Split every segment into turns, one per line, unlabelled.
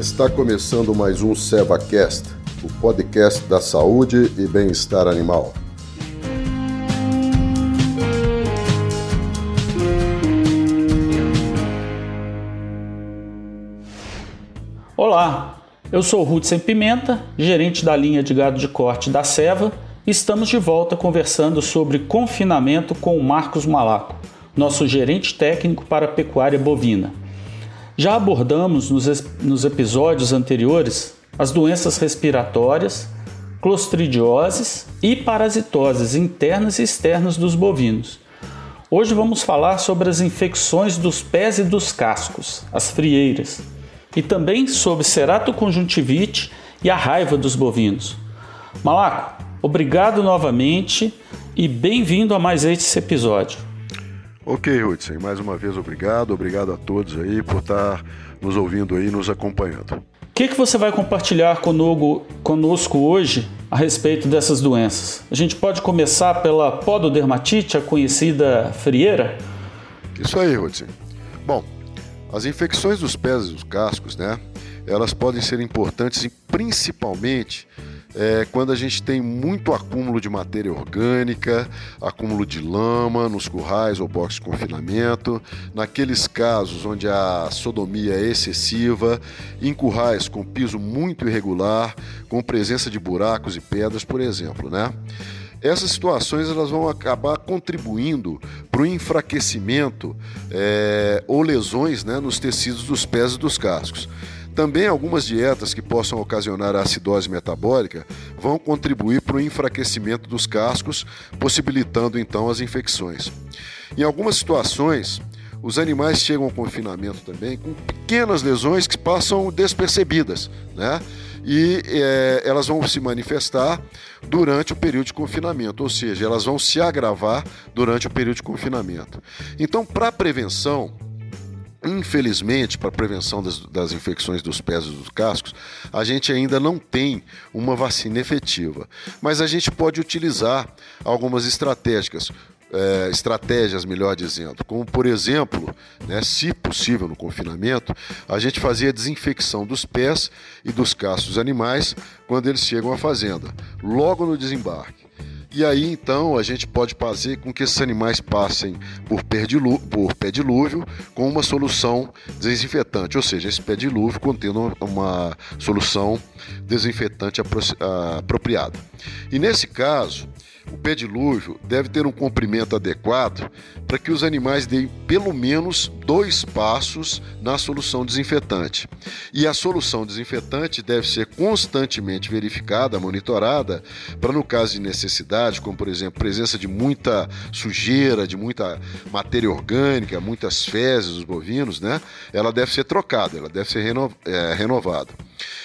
Está começando mais um SevaCast, o podcast da saúde e bem-estar animal.
Olá, eu sou Sem Pimenta, gerente da linha de gado de corte da Seva, e estamos de volta conversando sobre confinamento com o Marcos Malaco, nosso gerente técnico para pecuária bovina. Já abordamos nos, nos episódios anteriores as doenças respiratórias, clostridioses e parasitoses internas e externas dos bovinos. Hoje vamos falar sobre as infecções dos pés e dos cascos, as frieiras, e também sobre ceratoconjuntivite e a raiva dos bovinos. Malaco, obrigado novamente e bem-vindo a mais este episódio.
Ok, Hudson, mais uma vez obrigado, obrigado a todos aí por estar nos ouvindo aí, nos acompanhando. O
que, que você vai compartilhar conosco, conosco hoje a respeito dessas doenças? A gente pode começar pela pododermatite, a conhecida frieira?
Isso aí, Hudson. Bom, as infecções dos pés e dos cascos, né? Elas podem ser importantes principalmente é, quando a gente tem muito acúmulo de matéria orgânica, acúmulo de lama nos currais ou boxes de confinamento, naqueles casos onde a sodomia é excessiva, em currais com piso muito irregular, com presença de buracos e pedras, por exemplo, né? essas situações elas vão acabar contribuindo para o enfraquecimento é, ou lesões né, nos tecidos dos pés e dos cascos. Também algumas dietas que possam ocasionar acidose metabólica vão contribuir para o enfraquecimento dos cascos, possibilitando então as infecções. Em algumas situações, os animais chegam ao confinamento também com pequenas lesões que passam despercebidas, né? E é, elas vão se manifestar durante o período de confinamento, ou seja, elas vão se agravar durante o período de confinamento. Então, para prevenção, Infelizmente, para prevenção das, das, infecções dos pés e dos cascos, a gente ainda não tem uma vacina efetiva. Mas a gente pode utilizar algumas estratégias, é, estratégias, melhor dizendo, como por exemplo, né, se possível no confinamento, a gente fazia a desinfecção dos pés e dos cascos dos animais quando eles chegam à fazenda, logo no desembarque. E aí então a gente pode fazer com que esses animais passem por, pé dilúvio com uma solução desinfetante, ou seja, esse pé dilúvio contendo uma solução desinfetante apropriada. E nesse caso, o pé dilúvio deve ter um comprimento adequado para que os animais deem pelo menos dois passos na solução desinfetante. E a solução desinfetante deve ser constantemente verificada, monitorada, para no caso de necessidade, como por exemplo presença de muita sujeira, de muita matéria orgânica, muitas fezes dos bovinos, né? Ela deve ser trocada, ela deve ser reno, é, renovada.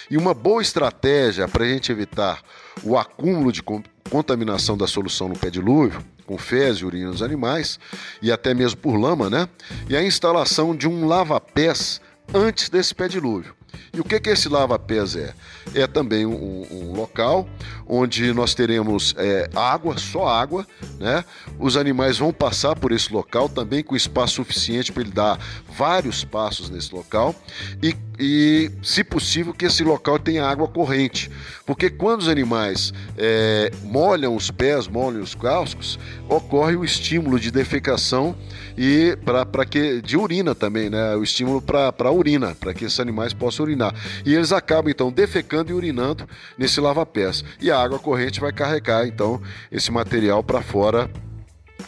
E uma boa estratégia para a gente evitar o acúmulo de contaminação da solução no pé dilúvio, com fezes e urina dos animais, e até mesmo por lama, né? E a instalação de um lava-pés antes desse pé dilúvio. E o que, que esse lava-pés é? É também um, um, local onde nós teremos é, água, só água, né? Os animais vão passar por esse local também com espaço suficiente para ele dar vários passos nesse local e, e, se possível, que esse local tenha água corrente, porque quando os animais é, molham os pés, molham os cascos, ocorre o estímulo de defecação e para que de urina também, né? O estímulo para urina, para que esses animais possam urinar. E eles acabam então defecando e urinando nesse lava-pés. E a água corrente vai carregar então esse material para fora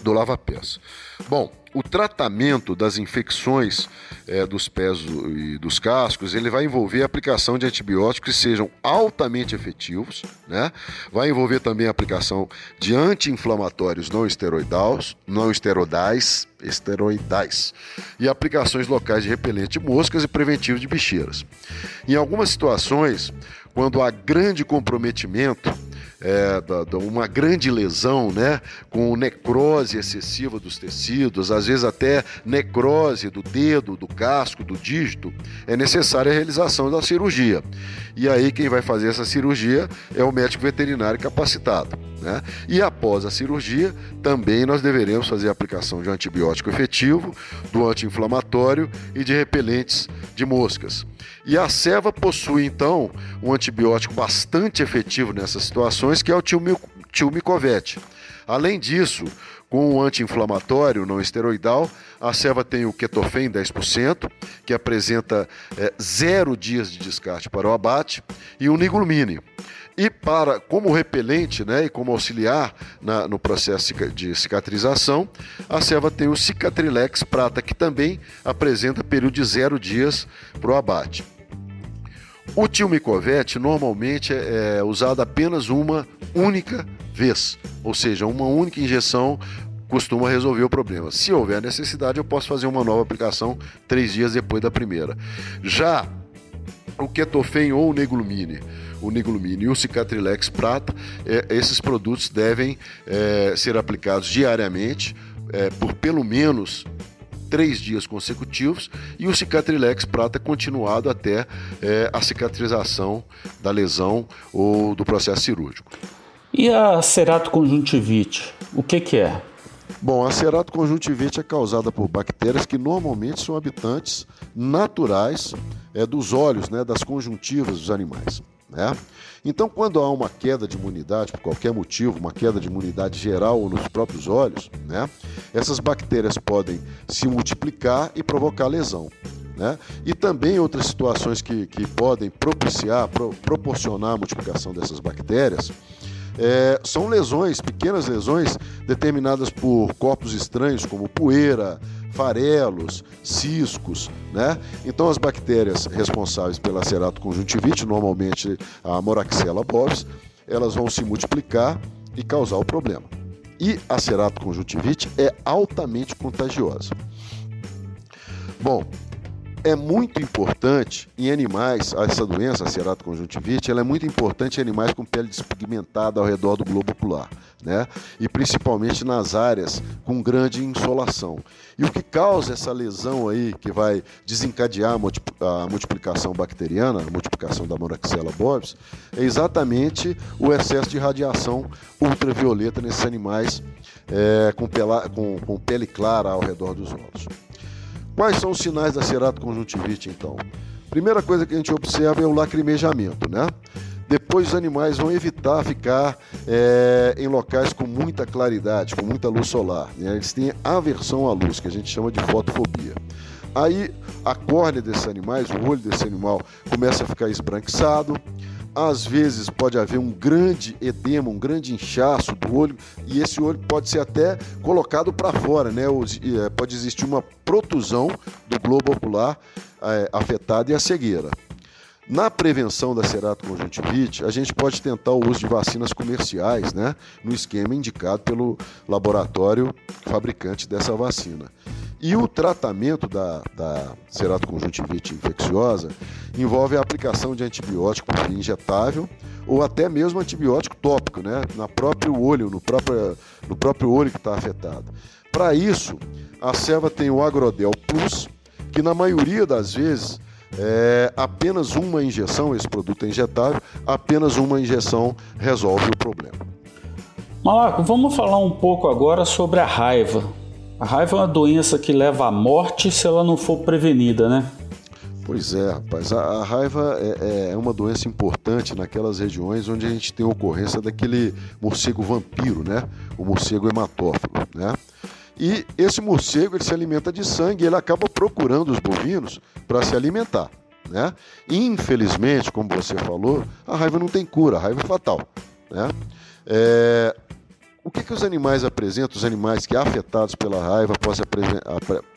do lava-pés. Bom, o tratamento das infecções é, dos pés e dos cascos ele vai envolver a aplicação de antibióticos que sejam altamente efetivos, né? Vai envolver também a aplicação de anti-inflamatórios não esteroidais, não esteroidais, esteroidais e aplicações locais de repelente de moscas e preventivo de bicheiras. Em algumas situações, quando há grande comprometimento é, da, da uma grande lesão, né, com necrose excessiva dos tecidos, às vezes até necrose do dedo, do casco, do dígito, é necessária a realização da cirurgia. E aí quem vai fazer essa cirurgia é o médico veterinário capacitado. Né? E após a cirurgia, também nós deveremos fazer a aplicação de um antibiótico efetivo, do anti-inflamatório e de repelentes de moscas. E a ceva possui então um antibiótico bastante efetivo nessas situações, que é o tilmicovete. Além disso, com o anti-inflamatório não esteroidal, a ceva tem o ketofen 10%, que apresenta é, zero dias de descarte para o abate, e o niglumine. E para, como repelente né, e como auxiliar na, no processo de cicatrização, a ceva tem o Cicatrilex Prata, que também apresenta período de zero dias para o abate. O tilmicovete normalmente é, é usado apenas uma única vez, ou seja, uma única injeção costuma resolver o problema. Se houver necessidade, eu posso fazer uma nova aplicação três dias depois da primeira. Já o ketofen ou o neglumine, o neglumine e o cicatrilex prata, é, esses produtos devem é, ser aplicados diariamente é, por pelo menos três dias consecutivos e o cicatrilex prata continuado até é, a cicatrização da lesão ou do processo cirúrgico.
E a ceratoconjuntivite, o que, que é?
Bom, a ceratoconjuntivite é causada por bactérias que normalmente são habitantes naturais é, dos olhos, né, das conjuntivas dos animais. Né? Então, quando há uma queda de imunidade, por qualquer motivo, uma queda de imunidade geral ou nos próprios olhos, né, essas bactérias podem se multiplicar e provocar lesão. Né? E também outras situações que, que podem propiciar, pro, proporcionar a multiplicação dessas bactérias é, são lesões, pequenas lesões, determinadas por corpos estranhos, como poeira, farelos, ciscos, né? Então as bactérias responsáveis pela ceratoconjuntivite, normalmente a Moraxella bovis, elas vão se multiplicar e causar o problema. E a ceratoconjuntivite é altamente contagiosa. Bom, é muito importante em animais, essa doença, a ceratoconjuntivite, ela é muito importante em animais com pele despigmentada ao redor do globo ocular, né? E principalmente nas áreas com grande insolação. E o que causa essa lesão aí, que vai desencadear a multiplicação bacteriana, a multiplicação da Moraxella bovis, é exatamente o excesso de radiação ultravioleta nesses animais é, com, pela, com, com pele clara ao redor dos olhos. Quais são os sinais da ceratoconjuntivite, então? Primeira coisa que a gente observa é o lacrimejamento, né? Depois os animais vão evitar ficar é, em locais com muita claridade, com muita luz solar. Né? Eles têm aversão à luz, que a gente chama de fotofobia. Aí a córnea desses animais, o olho desse animal começa a ficar esbranquiçado, às vezes pode haver um grande edema, um grande inchaço do olho, e esse olho pode ser até colocado para fora, né? É, pode existir uma protusão do globo ocular é, afetado e a cegueira. Na prevenção da ceratoconjuntivite, a gente pode tentar o uso de vacinas comerciais, né, no esquema indicado pelo laboratório fabricante dessa vacina. E o tratamento da, da ceratoconjuntivite infecciosa envolve a aplicação de antibiótico injetável ou até mesmo antibiótico tópico, né, na próprio olho, no próprio, no próprio olho que está afetado. Para isso, a serva tem o Agrodel Plus, que na maioria das vezes é apenas uma injeção, esse produto é injetável, apenas uma injeção resolve o problema.
Malaco, vamos falar um pouco agora sobre a raiva. A raiva é uma doença que leva à morte se ela não for prevenida, né?
Pois é, rapaz. A, a raiva é, é, uma doença importante naquelas regiões onde a gente tem ocorrência daquele morcego vampiro, né? O morcego hematófilo, né? E esse morcego ele se alimenta de sangue e ele acaba procurando os bovinos para se alimentar. Né? Infelizmente, como você falou, a raiva não tem cura, a raiva é fatal. Né? É, o que, que os animais apresentam, os animais que afetados pela raiva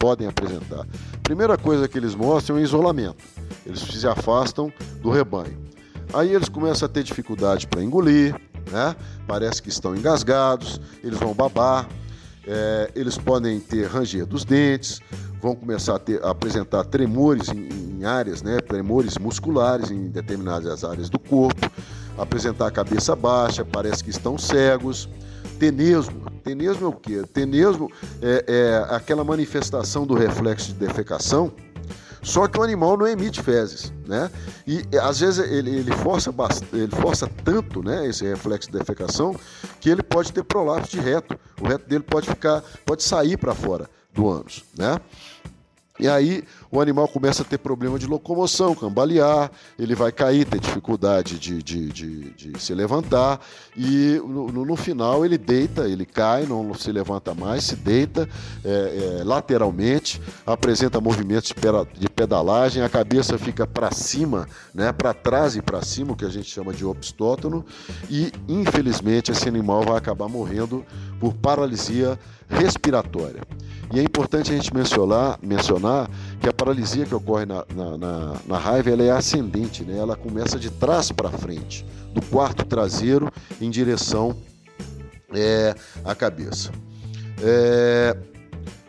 podem apresentar? Primeira coisa que eles mostram é o isolamento. Eles se afastam do rebanho. Aí eles começam a ter dificuldade para engolir, né? parece que estão engasgados, eles vão babar, é, eles podem ter ranger dos dentes, vão começar a, ter, a apresentar tremores em, em, áreas, né? tremores musculares em determinadas áreas do corpo, apresentar a cabeça baixa, parece que estão cegos Tenesmo. Tenesmo é o quê? Tenesmo é, é aquela manifestação do reflexo de defecação Só que o animal não emite fezes, né? E às vezes ele, ele força ele força tanto, né, esse reflexo de defecação, que ele pode ter prolapso de reto. O reto dele pode ficar, pode sair para fora do ânus, né? E aí o animal começa a ter problema de locomoção, cambalear, ele vai cair, ter dificuldade de, de, de, de se levantar, e no, no, final ele deita, ele cai, não se levanta mais, se deita é, é, lateralmente, apresenta movimentos de pedalagem, a cabeça fica para cima, né, para trás e para cima, o que a gente chama de obstótono, e infelizmente esse animal vai acabar morrendo por paralisia respiratória. E é importante a gente mencionar, mencionar que a paralisia que ocorre na, na, na, na raiva ela é ascendente, né? ela começa de trás para frente, do quarto traseiro em direção é, à cabeça. É,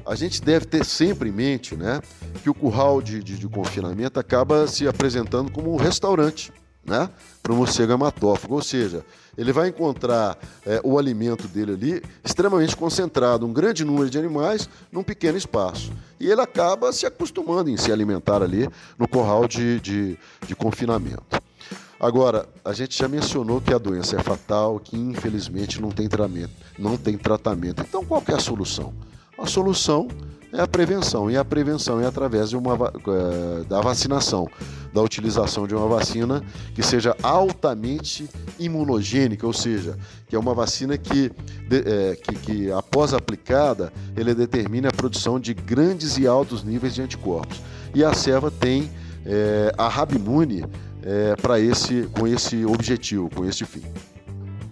a gente deve ter sempre em mente né, que o curral de, de, de confinamento acaba se apresentando como um restaurante né, para o morcego hematófago, ou seja, ele vai encontrar é, o alimento dele ali extremamente concentrado, um grande número de animais num pequeno espaço. E ele acaba se acostumando em se alimentar ali no corral de, de, de confinamento. Agora, a gente já mencionou que a doença é fatal, que infelizmente não tem tratamento. Não tem tratamento. Então, qual é a solução? A solução é a prevenção, e a prevenção é através de uma, é, da vacinação, da utilização de uma vacina que seja altamente imunogênica, ou seja, que é uma vacina que, é, que, que após aplicada, ele determine a produção de grandes e altos níveis de anticorpos. E a serva tem é, a Rabimune é, para esse, com esse objetivo, com esse fim.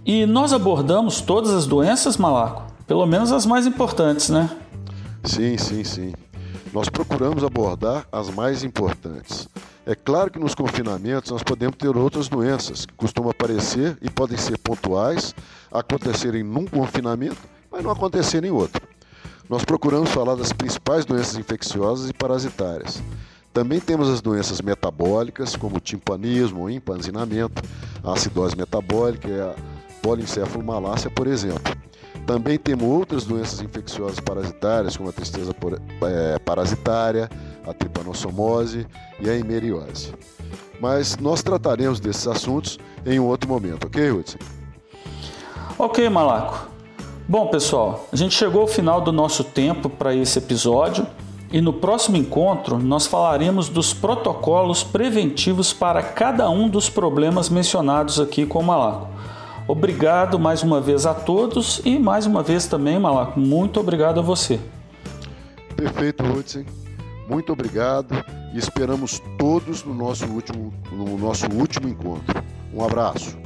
E nós abordamos todas as doenças, Malaco? Pelo menos as mais importantes, né?
Sim, sim, sim. Nós procuramos abordar as mais importantes. É claro que nos confinamentos nós podemos ter outras doenças que costumam aparecer e podem ser pontuais, acontecerem num confinamento, mas não acontecerem em outro. Nós procuramos falar das principais doenças infecciosas e parasitárias. Também temos as doenças metabólicas, como o timpanismo, o empanzinamento, a acidose metabólica e a polincefalomalácia, por exemplo. Também temos outras doenças infecciosas parasitárias, como a tristeza é, parasitária, a tripanossomose e a hemeriose. Mas nós trataremos desses assuntos em um outro momento, ok, Hudson?
Ok, Malaco. Bom, pessoal, a gente chegou ao final do nosso tempo para esse episódio e no próximo encontro nós falaremos dos protocolos preventivos para cada um dos problemas mencionados aqui com o Malaco. Obrigado mais uma vez a todos e mais uma vez também, Malaco, muito obrigado a você.
Perfeito, Hudson. Muito obrigado e esperamos todos no nosso último, no nosso último encontro. Um abraço.